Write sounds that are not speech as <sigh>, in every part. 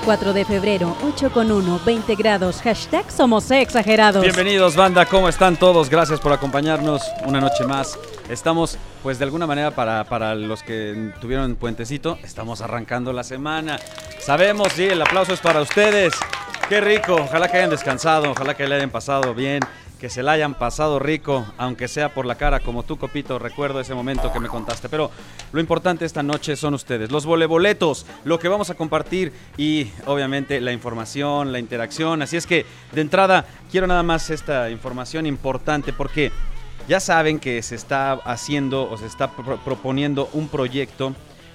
4 de febrero, 8 con 1, 20 grados, hashtag somos exagerados. Bienvenidos banda, ¿cómo están todos? Gracias por acompañarnos una noche más. Estamos, pues de alguna manera, para, para los que tuvieron puentecito, estamos arrancando la semana. Sabemos, sí, el aplauso es para ustedes. Qué rico, ojalá que hayan descansado, ojalá que le hayan pasado bien, que se la hayan pasado rico, aunque sea por la cara, como tú, Copito, recuerdo ese momento que me contaste. Pero lo importante esta noche son ustedes, los voleboletos, lo que vamos a compartir y obviamente la información, la interacción. Así es que de entrada quiero nada más esta información importante porque ya saben que se está haciendo o se está pro- proponiendo un proyecto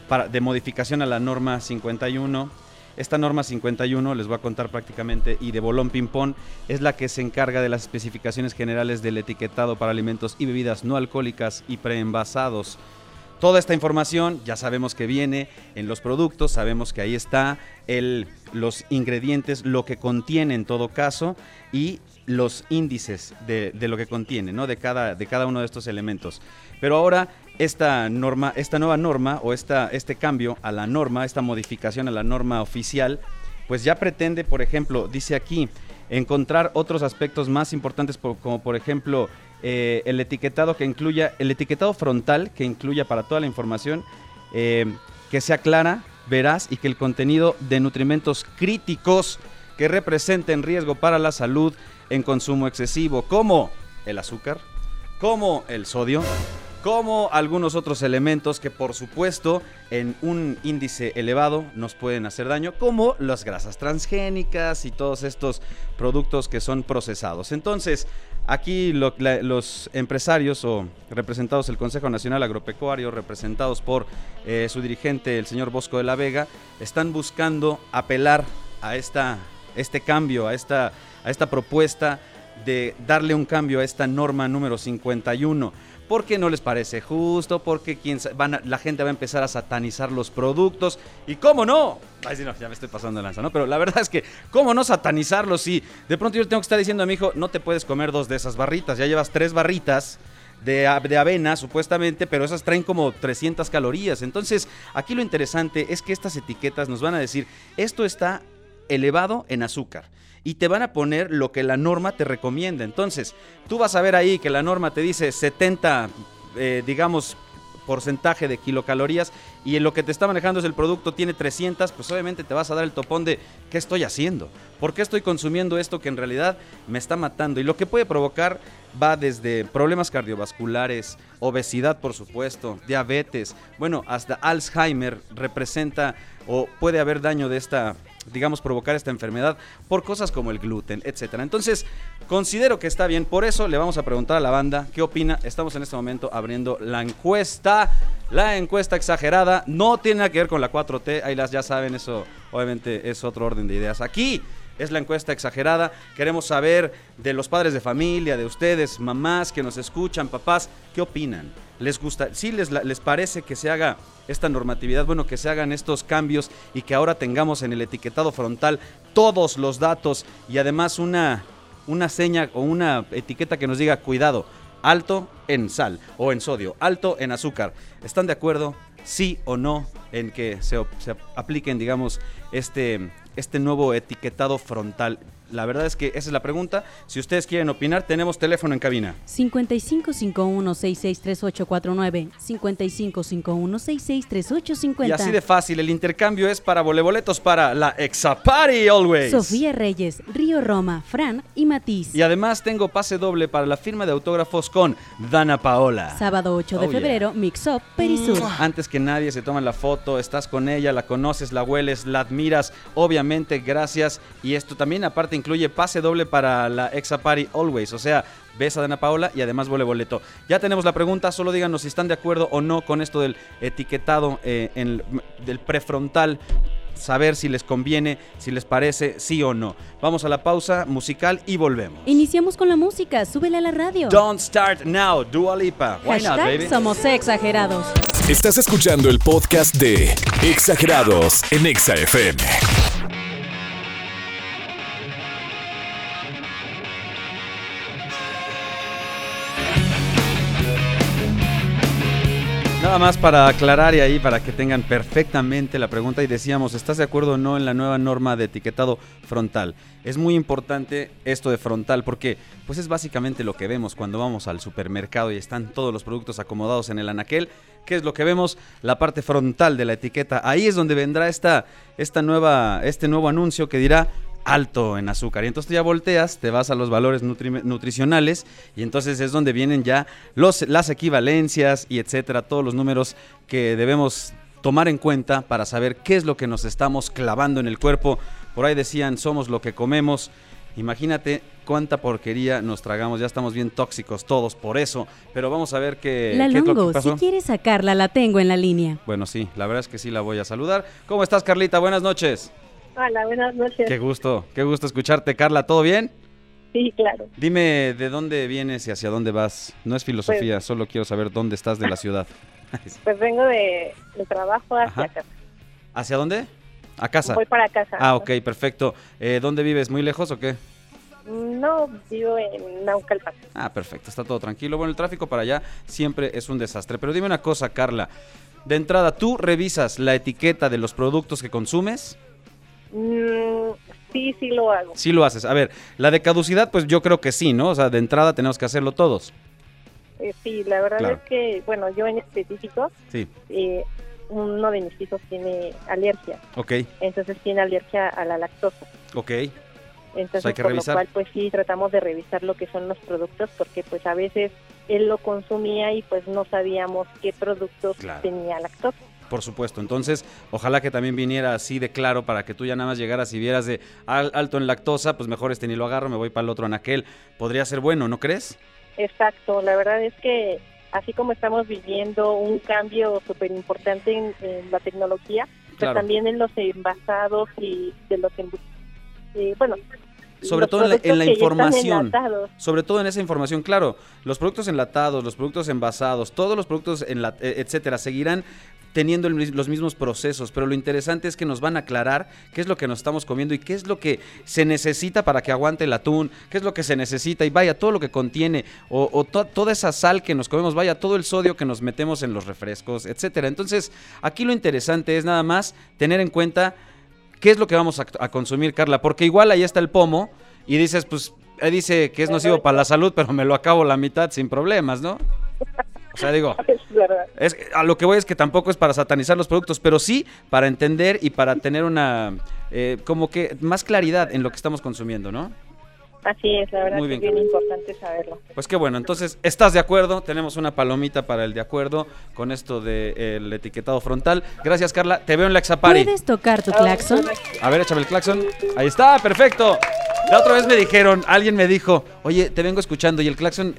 para, de modificación a la norma 51 esta norma 51, les voy a contar prácticamente, y de bolón ping-pong, es la que se encarga de las especificaciones generales del etiquetado para alimentos y bebidas no alcohólicas y preenvasados. Toda esta información ya sabemos que viene en los productos, sabemos que ahí está el, los ingredientes, lo que contiene en todo caso y los índices de, de lo que contiene, ¿no? De cada, de cada uno de estos elementos. Pero ahora esta norma, esta nueva norma o esta, este cambio a la norma, esta modificación a la norma oficial, pues ya pretende, por ejemplo, dice aquí, encontrar otros aspectos más importantes, por- como por ejemplo eh, el etiquetado que incluya, el etiquetado frontal que incluya para toda la información, eh, que sea clara, veraz y que el contenido de nutrimentos críticos que representen riesgo para la salud en consumo excesivo, como el azúcar, como el sodio, como algunos otros elementos que por supuesto en un índice elevado nos pueden hacer daño, como las grasas transgénicas y todos estos productos que son procesados. Entonces, aquí los empresarios o representados del Consejo Nacional Agropecuario, representados por eh, su dirigente, el señor Bosco de la Vega, están buscando apelar a esta, este cambio, a esta, a esta propuesta de darle un cambio a esta norma número 51. Porque no les parece justo, porque quién sa- van a- la gente va a empezar a satanizar los productos. Y cómo no, Ay, sí, no, ya me estoy pasando de lanza, ¿no? Pero la verdad es que, ¿cómo no satanizarlos si de pronto yo tengo que estar diciendo a mi hijo, no te puedes comer dos de esas barritas, ya llevas tres barritas de, de avena, supuestamente, pero esas traen como 300 calorías. Entonces, aquí lo interesante es que estas etiquetas nos van a decir, esto está elevado en azúcar. Y te van a poner lo que la norma te recomienda. Entonces, tú vas a ver ahí que la norma te dice 70, eh, digamos, porcentaje de kilocalorías y en lo que te está manejando es el producto tiene 300, pues obviamente te vas a dar el topón de ¿qué estoy haciendo? ¿Por qué estoy consumiendo esto que en realidad me está matando? Y lo que puede provocar va desde problemas cardiovasculares, obesidad por supuesto, diabetes, bueno, hasta Alzheimer representa o puede haber daño de esta digamos, provocar esta enfermedad por cosas como el gluten, etcétera. Entonces, considero que está bien. Por eso le vamos a preguntar a la banda qué opina. Estamos en este momento abriendo la encuesta. La encuesta exagerada no tiene nada que ver con la 4T. Ahí las ya saben, eso obviamente es otro orden de ideas. Aquí es la encuesta exagerada. Queremos saber de los padres de familia, de ustedes, mamás que nos escuchan, papás, ¿qué opinan? ¿Les gusta? ¿Sí les, les parece que se haga esta normatividad? Bueno, que se hagan estos cambios y que ahora tengamos en el etiquetado frontal todos los datos y además una, una seña o una etiqueta que nos diga cuidado, alto en sal o en sodio, alto en azúcar. ¿Están de acuerdo? Sí o no en que se, apliquen, digamos, este, este nuevo etiquetado frontal. La verdad es que esa es la pregunta. Si ustedes quieren opinar, tenemos teléfono en cabina. 5551663849, 5551663850. Y así de fácil, el intercambio es para voleboletos para la Exapari Always. Sofía Reyes, Río Roma, Fran y Matiz. Y además tengo pase doble para la firma de autógrafos con Dana Paola. Sábado 8 de Oh, yeah. febrero, Mix Up, Perisur. Antes que nadie se toma la foto, estás con ella, la conoces, la hueles, la admiras, obviamente gracias. Y esto también aparte incluye pase doble para la Exapari Always, o sea, ves a Dana Paola y además vole boleto. Ya tenemos la pregunta, solo díganos si están de acuerdo o no con esto del etiquetado eh, en el- del prefrontal saber si les conviene, si les parece, sí o no. Vamos a la pausa musical y volvemos. Iniciamos con la música, súbele a la radio. Don't start now, Dua Lipa. Why not, Hashtag baby? somos exagerados. Estás escuchando el podcast de Exagerados en Exa FM. Nada más para aclarar y ahí para que tengan perfectamente la pregunta y decíamos, ¿estás de acuerdo o no en la nueva norma de etiquetado frontal? Es muy importante esto de frontal porque pues es básicamente lo que vemos cuando vamos al supermercado y están todos los productos acomodados en el anaquel. ¿Qué es lo que vemos? La parte frontal de la etiqueta. Ahí es donde vendrá esta, esta nueva, este nuevo anuncio que dirá alto en azúcar. Y entonces tú ya volteas, te vas a los valores nutri- nutricionales y entonces es donde vienen ya los, las equivalencias y etcétera, todos los números que debemos tomar en cuenta para saber qué es lo que nos estamos clavando en el cuerpo. Por ahí decían, somos lo que comemos. Imagínate cuánta porquería nos tragamos, ya estamos bien tóxicos todos por eso, pero vamos a ver qué, la qué es lo Longo, que pasó. si quieres sacarla, la tengo en la línea. Bueno, sí, la verdad es que sí la voy a saludar. ¿Cómo estás, Carlita? Buenas noches. Hola, buenas noches. Qué gusto, qué gusto escucharte, Carla. ¿Todo bien? Sí, claro. Dime de dónde vienes y hacia dónde vas. No es filosofía, Pues- solo quiero saber dónde estás de la ciudad. <laughs> Pues vengo de, de trabajo hacia Ajá. casa. ¿Hacia dónde? A casa. Voy para casa. Ah, ok, perfecto. Eh, ¿Dónde vives? ¿Muy lejos o qué? No, vivo en Naucalpan. Ah, perfecto, está todo tranquilo. Bueno, el tráfico para allá siempre es un desastre. Pero dime una cosa, Carla. De entrada, ¿tú revisas la etiqueta de los productos que consumes? Mm, sí, sí lo hago. Sí lo haces. A ver, la de caducidad, pues yo creo que sí, ¿no? O sea, de entrada tenemos que hacerlo todos. Eh, sí, la verdad Claro. es que, bueno, yo en específico, Sí, eh, uno de mis hijos tiene alergia. ok, Entonces tiene alergia a la lactosa. ok. Entonces, hay que por revisar. lo cual, pues sí, tratamos de revisar lo que son los productos porque pues a veces él lo consumía y pues no sabíamos qué productos Claro. tenía lactosa. Por supuesto, entonces ojalá que también viniera así de claro para que tú ya nada más llegaras y vieras de al- alto en lactosa, pues mejor este ni lo agarro, me voy para el otro anaquel. Podría ser bueno, ¿no crees? Exacto, la verdad es que así como estamos viviendo un cambio súper importante en, en la tecnología, pues Claro. también en los envasados y de los eh, bueno, Sobre todo en la- en la información. Sobre todo en esa información, claro, los productos enlatados, los productos envasados, todos los productos, enla- eh, etcétera, seguirán teniendo el los mismos procesos, pero lo interesante es que nos van a aclarar qué es lo que nos estamos comiendo y qué es lo que se necesita para que aguante el atún, qué es lo que se necesita y vaya todo lo que contiene o, o to- toda esa sal que nos comemos, vaya todo el sodio que nos metemos en los refrescos, etcétera. Entonces, aquí lo interesante es nada más tener en cuenta qué es lo que vamos a, a consumir, Carla, porque igual ahí está el pomo y dices, pues, ahí dice que es nocivo para la salud, pero me lo acabo la mitad sin problemas, ¿no? O sea, digo, <laughs> es, a lo que voy es que tampoco es para satanizar los productos, pero sí para entender y para tener una, eh, como que más claridad en lo que estamos consumiendo, ¿no? Así es, la verdad Muy que bien, es bien importante saberlo. Pues qué bueno, entonces, ¿estás de acuerdo? Tenemos una palomita para el de acuerdo con esto del etiquetado frontal. Gracias, Carla. Te veo en la Exapari. ¿Puedes tocar tu claxon? A ver, échame el claxon. Ahí está, perfecto. La otra vez me dijeron, alguien me dijo, oye, te vengo escuchando y el claxon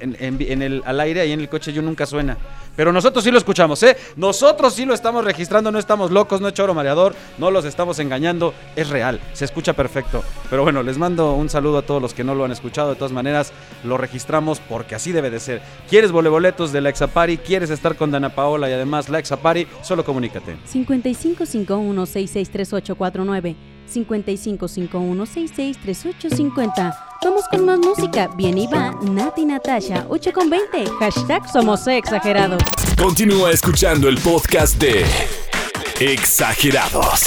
al aire ahí en el coche yo nunca suena. Pero nosotros sí lo escuchamos, ¿eh? Nosotros sí lo estamos registrando, no estamos locos, no es choro mareador, no los estamos engañando, es real, se escucha perfecto. Pero bueno, les mando un saludo a todos los que no lo han escuchado, de todas maneras lo registramos porque así debe de ser. ¿Quieres voleboletos de la Exapari? ¿Quieres estar con Dana Paola y además la Exapari? Solo comunícate. 5551663849 5551663850 Vamos con más música. Bien y va, Nati Natasha, 8 con 20. Hashtag somos exagerados. Continúa escuchando el podcast de Exagerados.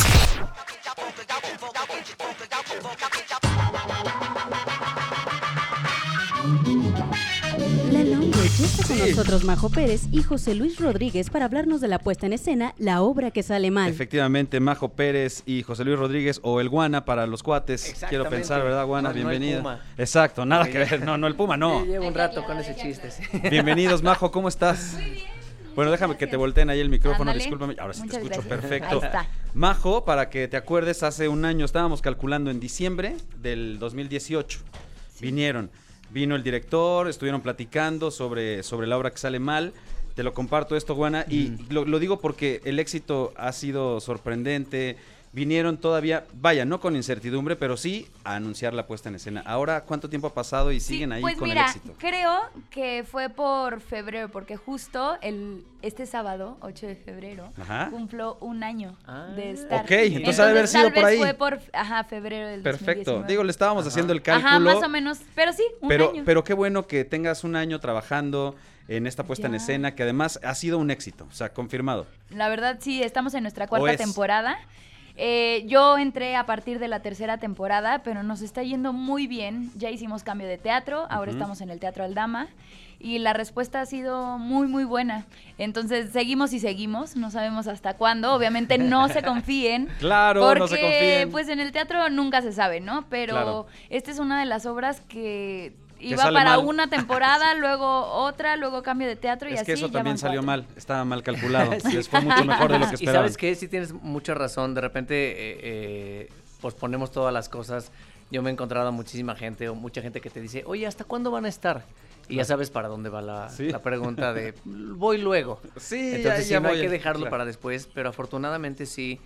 Ya está con nosotros Majo Pérez y José Luis Rodríguez para hablarnos de la puesta en escena La obra que sale mal. Efectivamente, Majo Pérez y José Luis Rodríguez o el Guana para los cuates. Quiero pensar, ¿verdad, Guana? No, no el Bienvenida. Puma. Exacto, nada que ver. No, no, el Puma no. Sí, llevo un rato con ese chiste. sí. Bienvenidos, Majo, ¿cómo estás? Bueno, déjame que te volteen ahí el micrófono, discúlpame. Ahora sí te escucho gracias. perfecto. Ahí está. Majo, para que te acuerdes, hace un año estábamos calculando en diciembre del 2018. Vinieron, vino el director, estuvieron platicando sobre, sobre la obra que sale mal. Te lo comparto esto, Guana, y lo, lo digo porque el éxito ha sido sorprendente. Vinieron todavía, vaya, no con incertidumbre, pero sí a anunciar la puesta en escena. Ahora, ¿cuánto tiempo ha pasado y Sí, siguen ahí pues con mira, el éxito? creo que fue por febrero, porque justo el este sábado, 8 de febrero, Ajá. cumplo un año Ah. de estar. Ok, entonces ha de haber sido por ahí. fue por, ajá, febrero del Perfecto. 2019. Digo, le estábamos haciendo el cálculo. Ajá, más o menos, pero sí, un pero, año. pero qué bueno que tengas un año trabajando en esta puesta en escena, que además ha sido un éxito, o sea, confirmado. La verdad, sí, estamos en nuestra ¿O cuarta temporada. Eh, yo entré a partir de la tercera temporada, pero nos está yendo muy bien. Ya hicimos cambio de teatro, ahora estamos en el Teatro Aldama. Y la respuesta ha sido muy, muy buena. Entonces, seguimos y seguimos. No sabemos hasta cuándo. Obviamente, no se <laughs> confíen. Claro, porque, no se confíen. pues en el teatro nunca se sabe, ¿no? Pero Claro. esta es una de las obras que iba para mal. una temporada, <laughs> luego otra, luego cambio de teatro y es así. que eso ya también salió mal, estaba mal calculado. <laughs> Sí. Les fue mucho mejor de lo que <laughs> Y esperaban. sabes qué, sí tienes mucha razón. De repente eh, eh, posponemos todas las cosas. Yo me he encontrado a muchísima gente o mucha gente que te dice, oye, ¿hasta cuándo van a estar? Y ya sabes para dónde va la, Sí. la pregunta de, voy luego. Sí, Entonces sí, ya no hay que dejarlo claro. para después, pero afortunadamente sí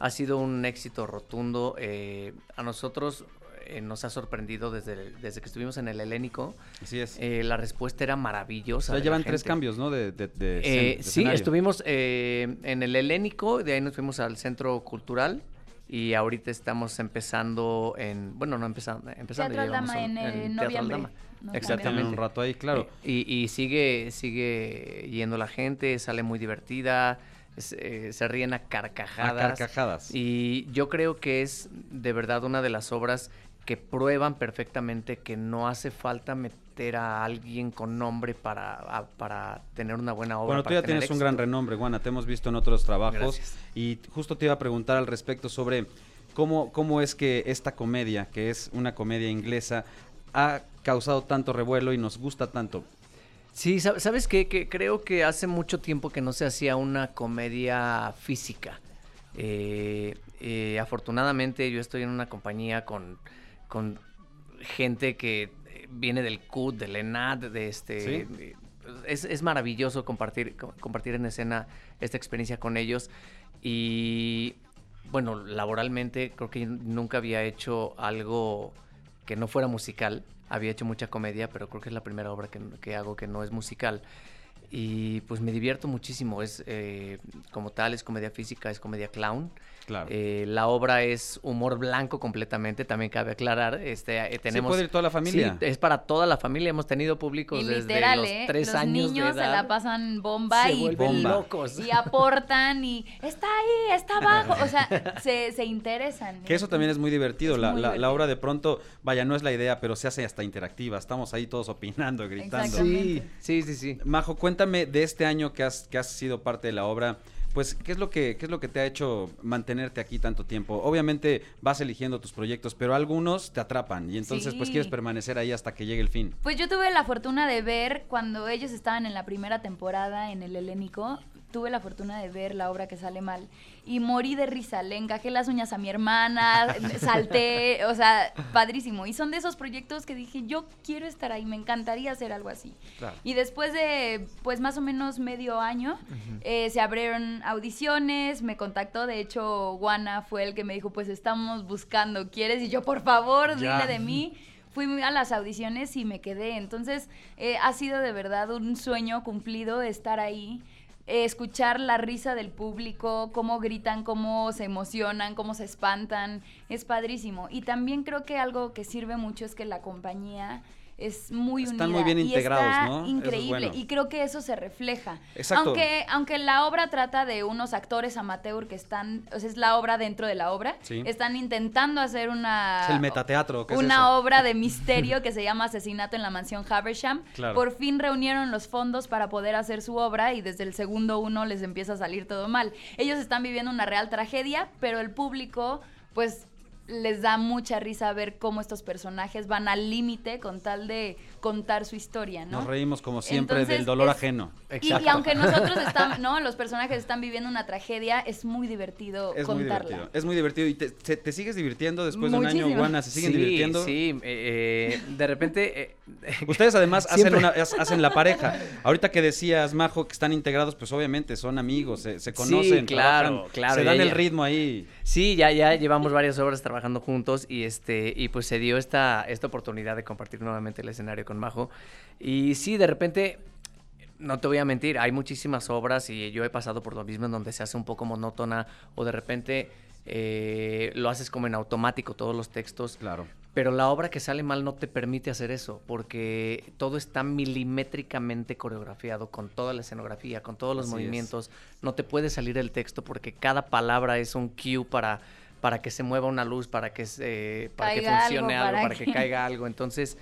ha sido un éxito rotundo. Eh, a nosotros eh, nos ha sorprendido desde, desde que estuvimos en el Helénico. Así es. eh, la respuesta era maravillosa. ya de la llevan tres cambios, ¿no? De, de- de Eh, de sí, estuvimos eh, en el Helénico, de ahí nos fuimos al Centro Cultural y ahorita estamos empezando en, bueno, no empezando, empezando Teatro un- en, Teatro noviembre. Ya Exactamente. un rato ahí, claro. Y, y sigue, sigue yendo la gente, sale muy divertida, eh, se ríen a A carcajadas. carcajadas. Y yo creo que es de verdad una de las obras que prueban perfectamente que no hace falta meter a alguien con nombre para, a- para tener una buena obra. Bueno, tú ya tienes un gran renombre, Juana, te hemos visto en otros trabajos Gracias. y justo te iba a preguntar al respecto sobre cómo, cómo es que esta comedia, que es una comedia inglesa, ha causado tanto revuelo y nos gusta tanto. Sí, sab- ¿sabes qué? Que creo que hace mucho tiempo que no se hacía una comedia física. Eh, eh, afortunadamente yo estoy en una compañía con, con gente que eh, viene del CUT, del ENAD, de este... Sí. Es, es maravilloso compartir, co- compartir en escena esta experiencia con ellos. Y bueno, laboralmente creo que nunca había hecho algo que no fuera musical. Había hecho mucha comedia, pero creo que es la primera obra que, que hago que no es musical. Y pues me divierto muchísimo. Es eh, como tal, es comedia física, es comedia clown. Claro. Eh, la obra es humor blanco completamente, también cabe aclarar. Este, eh, tenemos, puede ir toda la familia. Sí, es para toda la familia. Hemos tenido públicos Y desde literal, los ¿eh? tres los años niños de edad. se la pasan bomba Se y, locos. y aportan y está ahí, está abajo. O sea, <laughs> se, se interesan. Que eso también es muy divertido. Es la, muy la- la divertido. obra de pronto, vaya, no es la idea, pero se hace hasta interactiva. Estamos ahí todos opinando, gritando. Sí, sí, sí. Majo, cuéntame de este año que has, que has sido parte de la obra. Pues, ¿qué es, lo que, ¿qué es lo que te ha hecho mantenerte aquí tanto tiempo? Obviamente vas eligiendo tus proyectos, pero algunos te atrapan y entonces pues quieres permanecer ahí hasta que llegue el fin. Pues yo tuve la fortuna de ver cuando ellos estaban en la primera temporada en el Helénico, tuve la fortuna de ver la obra que sale mal y morí de risa, le encajé las uñas a mi hermana, <laughs> salté, o sea, padrísimo. Y son de esos proyectos que dije, yo quiero estar ahí, me encantaría hacer algo así. Claro. Y después de, pues más o menos medio año, eh, se abrieron audiciones, me contactó, de hecho, Guana fue el que me dijo, pues estamos buscando, ¿quieres? Y yo, por favor, Ya. dile de mí. Fui a las audiciones y me quedé. Entonces, eh, ha sido de verdad un sueño cumplido estar ahí. Eh, escuchar la risa del público, cómo gritan, cómo se emocionan, cómo se espantan, es padrísimo. Y también creo que algo que sirve mucho es que la compañía es muy Están unida muy bien y integrados, está ¿no? Es Increíble. bueno. Y creo que eso se refleja. Exacto. Aunque, aunque la obra trata de unos actores amateur que están, o sea, es la obra dentro de la obra, Sí. están intentando hacer una Es el metateatro, ¿qué es una eso? obra de <laughs> misterio que se llama Asesinato en la Mansión Haversham. Claro. Por fin reunieron los fondos para poder hacer su obra y desde el segundo uno les empieza a salir todo mal. Ellos están viviendo una real tragedia, pero el público, pues les da mucha risa ver cómo estos personajes van al límite con tal de contar su historia, ¿no? Nos reímos como siempre Entonces, del dolor es- ajeno. Y, Exacto. y aunque nosotros <laughs> estamos, ¿no? Los personajes están viviendo una tragedia, es muy divertido Es muy contarla. divertido. Es muy divertido. ¿Y te, te- te sigues divirtiendo después de un año. Guana? ¿Se siguen sí, divirtiendo? Sí, eh, eh, de repente... eh, <laughs> Ustedes además hacen, una, hacen la pareja. Ahorita que decías, Majo, que están integrados, pues obviamente son amigos, se, se Sí, conocen, claro, trabajan, claro, se ya, dan el ritmo ahí. Sí, ya, ya llevamos varias horas trabajando juntos y este, y pues se dio esta, esta oportunidad de compartir nuevamente el escenario con Majo. Y sí, de repente, no te voy a mentir, hay muchísimas obras y yo he pasado por lo mismo en donde se hace un poco monótona o de repente eh, lo haces como en automático todos los textos. Claro. Pero la obra que sale mal no te permite hacer eso, porque todo está milimétricamente coreografiado, con toda la escenografía, con todos los Así es. movimientos. No te puede salir el texto porque cada palabra es un cue para, para que se mueva una luz, para que, se- para que funcione algo, algo, para para que que- caiga algo. Entonces,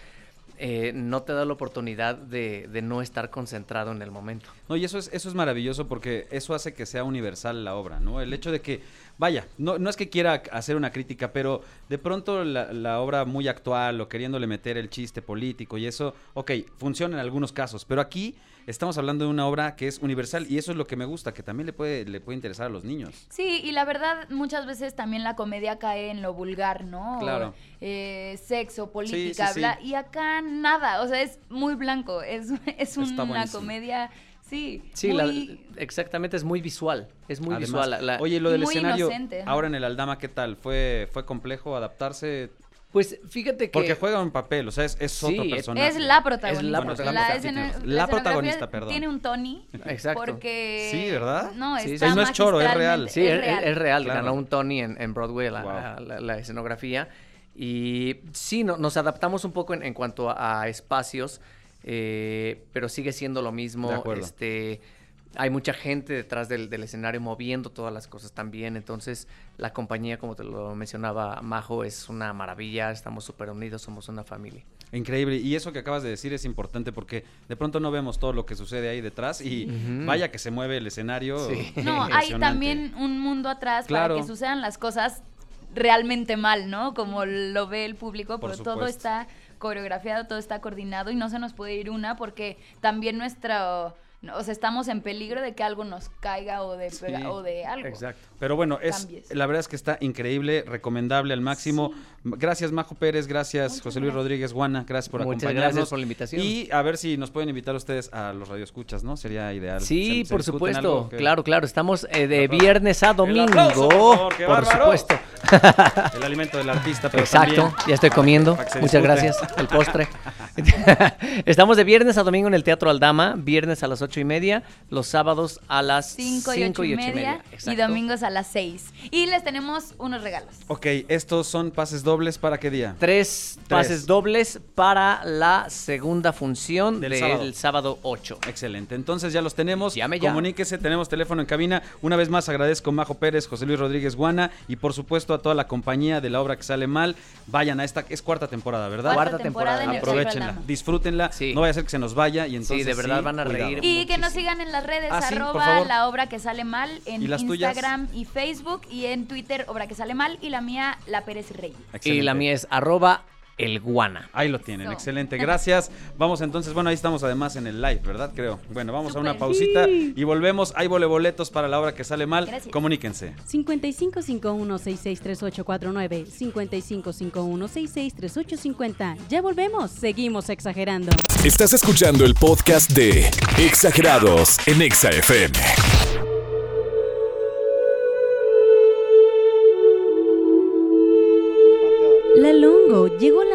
eh, no te da la oportunidad de, de no estar concentrado en el momento. No, y eso es, eso es maravilloso porque eso hace que sea universal la obra, ¿no? El hecho de que, vaya, no, es que quiera hacer una crítica, pero de pronto la, la obra muy actual o queriéndole meter el chiste político y eso, ok, funciona en algunos casos, pero aquí estamos hablando de una obra que es universal y eso es lo que me gusta, que también le puede, le puede interesar a los niños. Sí, y la verdad, muchas veces también la comedia cae en lo vulgar, ¿no? Claro. Eh, sexo, política, sí, sí. bla. Y acá nada, o sea, es muy blanco. Es, es una comedia, sí. Sí, la- exactamente, es muy visual. Es muy Además, visual. la- la- Oye, lo del Muy escenario, inocente, ahora en el Aldama, ¿qué tal? ¿Fue, fue complejo adaptarse? Pues fíjate que... Porque juega un papel, o sea, es, es Sí, otro es- personaje. Es la protagonista. Es la protagonista. escena- La escenografía protagonista, perdón. Tiene un Tony. Exacto. Porque. Sí, ¿verdad? No, Sí, está sí. No es choro, es real. Sí, es, es- es real. Claro. Ganó un Tony en, en Broadway la, Wow. la- la escenografía. Y sí, no- nos adaptamos un poco en, en cuanto a, a espacios, eh, pero sigue siendo lo mismo. De acuerdo. Este, hay mucha gente detrás del, del escenario moviendo todas las cosas también. Entonces, la compañía, como te lo mencionaba Majo, es una maravilla. Estamos súper unidos, somos una familia. Increíble. Y eso que acabas de decir es importante porque de pronto no vemos todo lo que sucede ahí detrás y vaya que se mueve el escenario. Sí. No, <laughs> hay también un mundo atrás Claro. para que sucedan las cosas realmente mal, ¿no? Como lo ve el público, Por pero todo supuesto. está coreografiado, todo está coordinado y no se nos puede ir una porque también nuestro, o sea, estamos en peligro de que algo nos caiga o de, pega- Sí, o de algo. Exacto. Pero bueno, es Cambies. la verdad es que está increíble, recomendable al máximo. Gracias Majo Pérez, gracias Muchas José Luis gracias. Rodríguez Guana, gracias por Muchas acompañarnos. gracias por la invitación. Y a ver si nos pueden invitar ustedes a los radioescuchas, ¿no? Sería ideal. Sí, ¿Se- se por supuesto. Claro, claro. Estamos eh, de viernes a domingo. aplauso, por favor, qué por bárbaro. supuesto. El alimento del artista, pero Exacto, también- ya estoy comiendo. Para que se Muchas gracias. El postre. <laughs> <laughs> Estamos de viernes a domingo en el Teatro Aldama, viernes a las ocho y media, los sábados a las 5 y 8 y, media y domingos a las 6. Y les tenemos unos regalos. Ok, estos son pases dobles para qué día? Tres Tres. pases dobles para la segunda función Del sábado. sábado. 8. Excelente, entonces ya los tenemos. Llame ya. Comuníquese, tenemos teléfono en cabina. Una vez más agradezco a Majo Pérez, José Luis Rodríguez Guana y por supuesto a toda la compañía de la obra que sale mal. Vayan a esta, es cuarta temporada, ¿verdad? Cuarta temporada en el Disfrútenla, Sí. no vaya a ser que se nos vaya y entonces de verdad van a cuidado. reír. Y que nos sigan en las redes, Ah, arroba favor. la obra que sale mal, en ¿Y las tuyas? Instagram y Facebook, y en Twitter, obra que sale mal, y la mía, la Pérez Rey. Y Excelente. la mía es arroba el guana. Ahí lo tienen, Eso. excelente, gracias. <laughs> Vamos entonces, bueno, ahí estamos además en el live, ¿verdad? Creo. Bueno, vamos a una pausita y volvemos. Hay boletos para la obra que sale mal. Gracias. Comuníquense. 5551-663849, 5551-663850. Ya volvemos, seguimos exagerando. Estás escuchando el podcast de Exagerados en Exa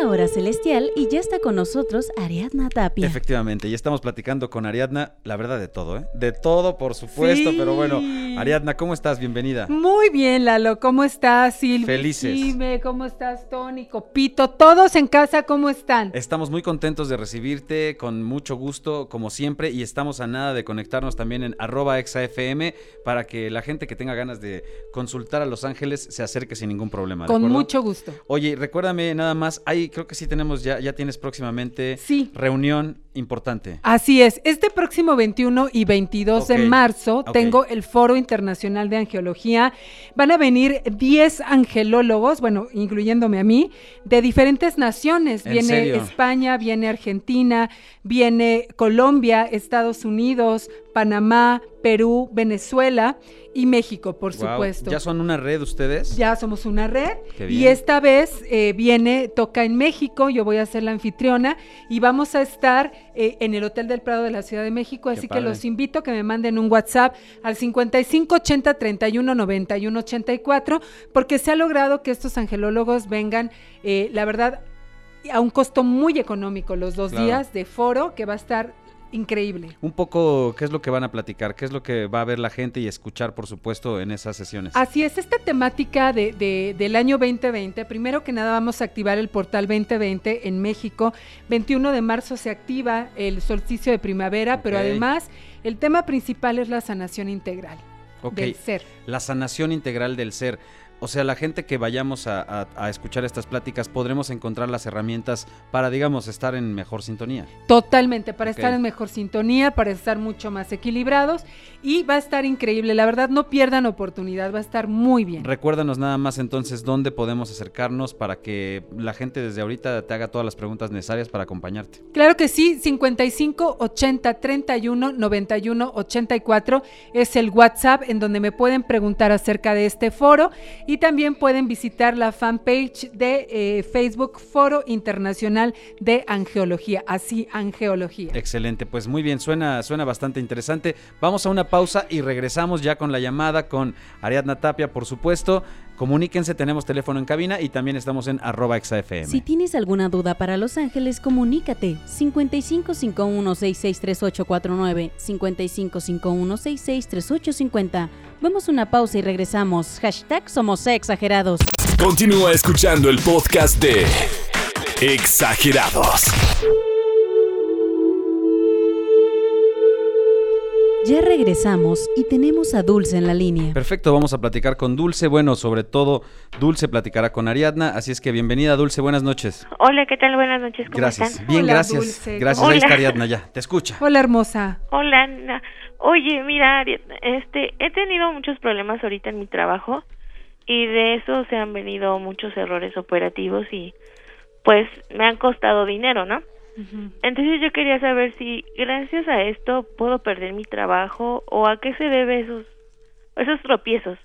La hora celestial y ya está con nosotros Ariadna Tapia. Efectivamente, y estamos platicando con Ariadna, la verdad de todo, ¿eh? De todo, por supuesto, Sí. pero bueno, Ariadna, ¿cómo estás? Bienvenida. Muy bien, Lalo. ¿Cómo estás, Silvia? Felices. Jime, ¿Cómo estás, Tony? Copito. Todos en casa, ¿cómo están? Estamos muy contentos de recibirte, con mucho gusto, como siempre, y estamos a nada de conectarnos también en arroba exafm para que la gente que tenga ganas de consultar a Los Ángeles se acerque sin ningún problema. ¿de Con acuerdo? mucho gusto. Oye, recuérdame nada más, hay creo que sí tenemos, ya, ya tienes próximamente Sí. reunión importante. Así es, este próximo 21 y 22 de marzo tengo el Foro Internacional de Angiología. Van a venir 10 angelólogos, bueno, incluyéndome a mí, de diferentes naciones. ¿En Viene serio? España, viene Argentina, viene Colombia, Estados Unidos, Panamá, Perú, Venezuela y México, por supuesto. ¿Ya son una red ustedes? Ya somos una red Qué y esta vez eh, viene, toca en México, yo voy a ser la anfitriona y vamos a estar eh, en el Hotel del Prado de la Ciudad de México, Qué así que los invito a que me manden un WhatsApp al 55 80 31 91 84 porque se ha logrado que estos angelólogos vengan, eh, la verdad, a un costo muy económico los dos Claro. días de foro que va a estar increíble. Un poco, ¿qué es lo que van a platicar? ¿Qué es lo que va a ver la gente y escuchar, por supuesto, en esas sesiones? Así es, esta temática de, de- del año 2020, primero que nada vamos a activar el portal 2020 en México. 21 de marzo se activa el solsticio de primavera, pero además el tema principal es la sanación integral del ser. la sanación integral del ser. O sea, la gente que vayamos a, a- a escuchar estas pláticas podremos encontrar las herramientas para, digamos, estar en mejor sintonía. Totalmente, para estar en mejor sintonía, para estar mucho más equilibrados y va a estar increíble. La verdad, no pierdan oportunidad, va a estar muy bien. Recuérdanos nada más entonces dónde podemos acercarnos para que la gente desde ahorita te haga todas las preguntas necesarias para acompañarte. Claro que sí, 55 80 31 91 84 es el WhatsApp en donde me pueden preguntar acerca de este foro y también pueden visitar la fanpage de eh, Facebook Foro Internacional de Angeología, así Angeología. Excelente, pues muy bien, suena, suena bastante interesante. Vamos a una pausa y regresamos ya con la llamada con Ariadna Tapia, por supuesto. Comuníquense, tenemos teléfono en cabina y también estamos en arroba exafm. Si tienes alguna duda para Los Ángeles, comunícate 5551-663849, 5551-663850. Vamos a una pausa y regresamos. Hashtag somos exagerados. Continúa escuchando el podcast de Exagerados. Ya regresamos y tenemos a Dulce en la línea. Perfecto, vamos a platicar con Dulce. Bueno, sobre todo Dulce platicará con Ariadna, así es que bienvenida Dulce, buenas noches. Hola, ¿qué tal? Buenas noches, ¿cómo Gracias. están? Bien, Hola, gracias. Dulce, Gracias, ¿cómo ahí está? Ariadna ya. Te escucha. Hola hermosa. Hola, Ana. Oye, mira, Ariadna, este, he tenido muchos problemas ahorita en mi trabajo y de eso se han venido muchos errores operativos y pues me han costado dinero, ¿no? Entonces yo quería saber si gracias a esto puedo perder mi trabajo o a qué se debe esos esos tropiezos.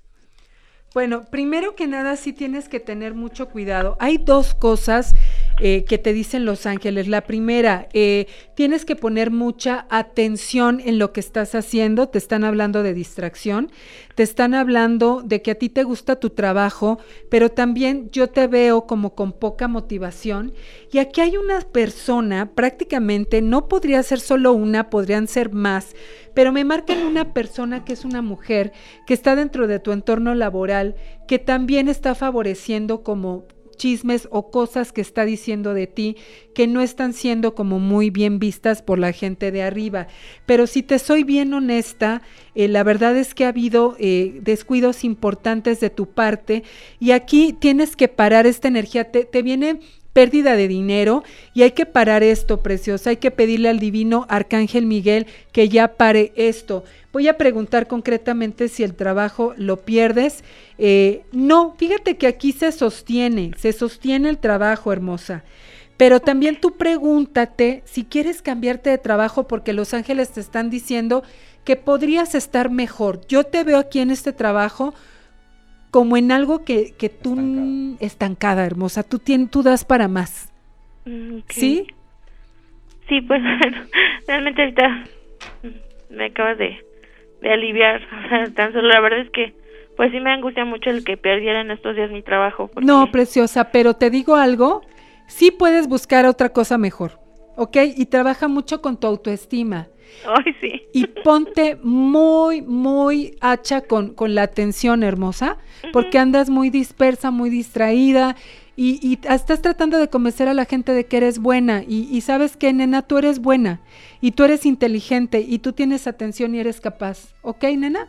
Bueno, primero que nada sí tienes que tener mucho cuidado. Hay dos cosas eh, que te dicen los ángeles. La primera, eh, tienes que poner mucha atención en lo que estás haciendo. Te están hablando de distracción, te están hablando de que a ti te gusta tu trabajo, pero también yo te veo como con poca motivación. Y aquí hay una persona, prácticamente, no podría ser solo una, podrían ser más, pero me marcan una persona que es una mujer que está dentro de tu entorno laboral, que también está favoreciendo como chismes o cosas que está diciendo de ti que no están siendo como muy bien vistas por la gente de arriba. Pero si te soy bien honesta, eh, la verdad es que ha habido eh, descuidos importantes de tu parte y aquí tienes que parar esta energía. Te, te viene pérdida de dinero y hay que parar esto, preciosa. Hay que pedirle al divino Arcángel Miguel que ya pare esto. Voy a preguntar concretamente si el trabajo lo pierdes. Eh, no, fíjate que aquí se sostiene, se sostiene el trabajo, hermosa. Pero también tú pregúntate si quieres cambiarte de trabajo porque los ángeles te están diciendo que podrías estar mejor. Yo te veo aquí en este trabajo como en algo que, que tú estancada. estancada, hermosa. Tú, tienes, tú das para más. Mm. ¿Sí? Sí, pues <laughs> bueno, realmente ahorita me acabas de, de aliviar. <laughs> O sea, tan solo la verdad es que pues sí me angustia mucho el que perdiera en estos días mi trabajo. porque- No, preciosa, pero te digo algo, sí puedes buscar otra cosa mejor, ¿ok? Y trabaja mucho con tu autoestima. Ay, sí. Y ponte muy, muy hacha con, con la atención, hermosa, porque andas muy dispersa, muy distraída y, y estás tratando de convencer a la gente de que eres buena. Y, y sabes que, nena, tú eres buena y tú eres inteligente y tú tienes atención y eres capaz. ¿Ok, nena?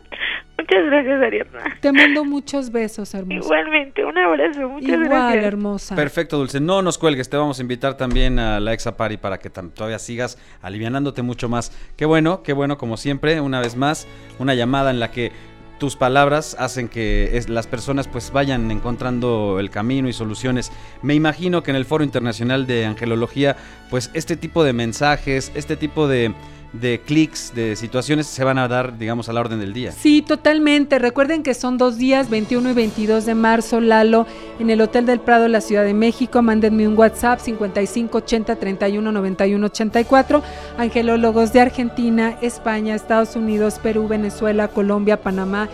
Muchas gracias, Ariadna. Te mando muchos besos, hermosa. Igualmente, un abrazo. Muchas Igual, gracias. hermosa. Perfecto, Dulce. No nos cuelgues, te vamos a invitar también a la Exa Party para que todavía sigas alivianándote mucho más. Qué bueno, qué bueno, como siempre, una vez más, una llamada en la que tus palabras hacen que es- las personas pues vayan encontrando el camino y soluciones. Me imagino que en el Foro Internacional de Angelología, pues este tipo de mensajes, este tipo de, de clics, de situaciones se van a dar, digamos, a la orden del día. Sí, totalmente. Recuerden que son dos días, 21 y 22 de marzo, Lalo, en el Hotel del Prado, la Ciudad de México. Mándenme un WhatsApp 55 80 31 91 84. Angelólogos de Argentina, España, Estados Unidos, Perú, Venezuela, Colombia, Panamá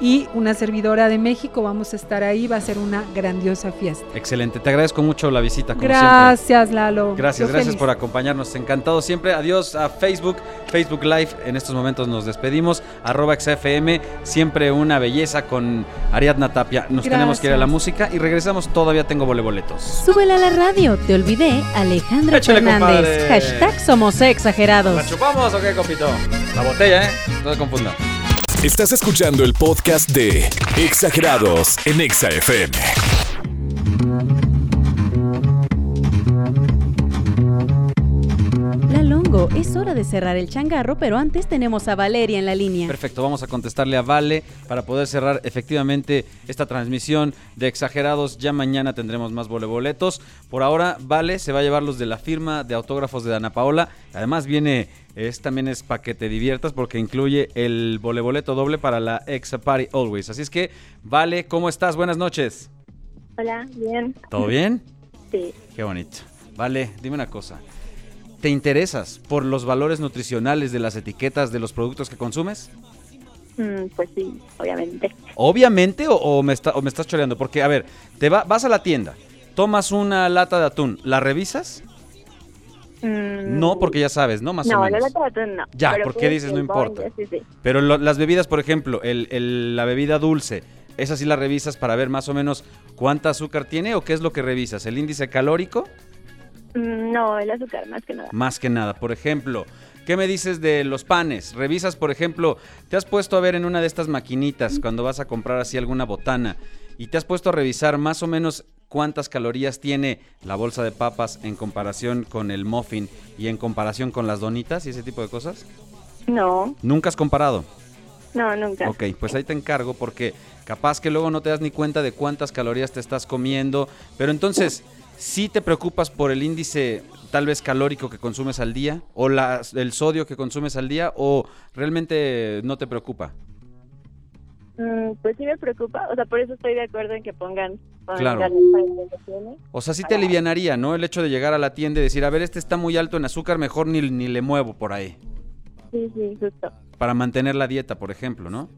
y una servidora de México. Vamos a estar ahí. Va a ser una grandiosa fiesta. Excelente, te agradezco mucho la visita, como siempre. Gracias, Lalo. Gracias, Yo gracias feliz. por acompañarnos. Encantado siempre. Adiós a Facebook, Facebook Live. En estos momentos nos despedimos. Arroba XFM, siempre una belleza con Ariadna Tapia. Nos tenemos que ir a la música y regresamos. Todavía tengo voleboletos. Súbela a la radio, te olvidé, Alejandro Échale, Fernández. compadre. Hashtag somos exagerados. ¿La chupamos o qué, compito? La botella, ¿eh? No se confunda. Estás escuchando el podcast de Exagerados en Exa Es hora de cerrar el changarro, pero antes tenemos a Valeria en la línea. Perfecto, vamos a contestarle a Vale para poder cerrar efectivamente esta transmisión de Exagerados. Ya mañana tendremos más voleboletos. Por ahora, Vale se va a llevar los de la firma de autógrafos de Ana Paola. Además viene, es, también es para que te diviertas porque incluye el voleboleto doble para la Exa Party Always. Así es que, Vale, ¿cómo estás? Buenas noches. Hola, bien. ¿Todo bien? Sí. Qué bonito. Vale, dime una cosa. ¿Te interesas por los valores nutricionales de las etiquetas de los productos que consumes? Mm, pues sí, obviamente. Obviamente, o, o me está- o me estás choreando. Porque, a ver, te va- vas a la tienda, tomas una lata de atún, ¿la revisas? Mm, No, porque ya sabes, ¿no? Más no, o menos. la lata de atún no. Ya, Pero ¿por qué pues, dices no importa? Sí, sí. Pero lo- las bebidas, por ejemplo, el- el- la bebida dulce, ¿esa sí la revisas para ver más o menos cuánta azúcar tiene o qué es lo que revisas? ¿El índice calórico? Mm, no, el azúcar, más que nada. Más que nada. Por ejemplo, ¿qué me dices de los panes? Revisas, por ejemplo, te has puesto a ver en una de estas maquinitas cuando vas a comprar así alguna botana y te has puesto a revisar más o menos cuántas calorías tiene la bolsa de papas en comparación con el muffin y en comparación con las donitas y ese tipo de cosas? No, ¿Nunca has comparado? no, nunca. Ok, pues ahí te encargo porque capaz que luego no te das ni cuenta de cuántas calorías te estás comiendo, pero entonces, ¿sí te preocupas por el índice tal vez calórico que consumes al día o la- el sodio que consumes al día o realmente no te preocupa? Mm, pues sí me preocupa, o sea, por eso estoy de acuerdo en que pongan pongan Claro. O sea, sí te alivianaría, ¿no? El hecho de llegar a la tienda y decir, a ver, este está muy alto en azúcar, mejor ni, ni le muevo por ahí. Sí, sí, justo. Para mantener la dieta, por ejemplo, ¿no?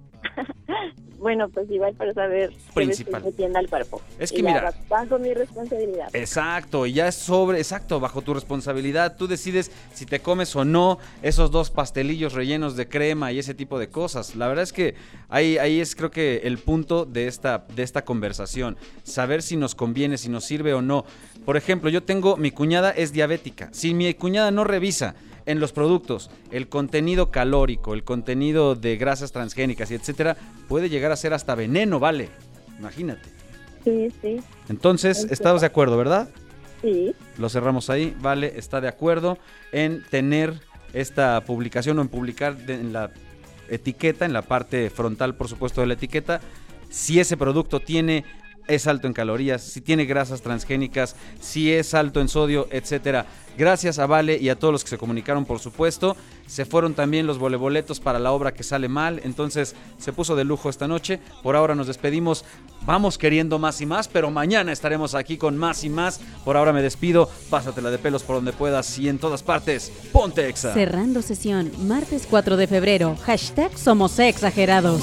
Bueno, pues igual para saber qué Principal. metiendo al cuerpo. Es que mira- Bajo mi responsabilidad. Exacto, y ya es sobre, exacto, bajo tu responsabilidad. Tú decides si te comes o no esos dos pastelillos rellenos de crema y ese tipo de cosas. La verdad es que ahí, ahí es creo que el punto de esta, de esta conversación. Saber si nos conviene, si nos sirve o no. Por ejemplo, yo tengo, mi cuñada es diabética. Si mi cuñada no revisa en los productos el contenido calórico, el contenido de grasas transgénicas y etcétera, puede llegar a ser hasta veneno, ¿vale? Imagínate. Sí, sí, Entonces, estamos de acuerdo, ¿verdad? sí. Lo cerramos ahí. Vale, está de acuerdo en tener esta publicación o en publicar de- en la etiqueta, en la parte frontal, por supuesto, de la etiqueta, si ese producto tiene es alto en calorías, si tiene grasas transgénicas, si es alto en sodio, etcétera. Gracias a Vale y a todos los que se comunicaron, por supuesto. Se fueron también los voleboletos para la obra que sale mal, entonces se puso de lujo esta noche. Por ahora nos despedimos. Vamos queriendo más y más, pero mañana estaremos aquí con más y más. Por ahora me despido. Pásatela de pelos por donde puedas y en todas partes. Ponte exa. Cerrando sesión, martes 4 de febrero. Hashtag somos exagerados.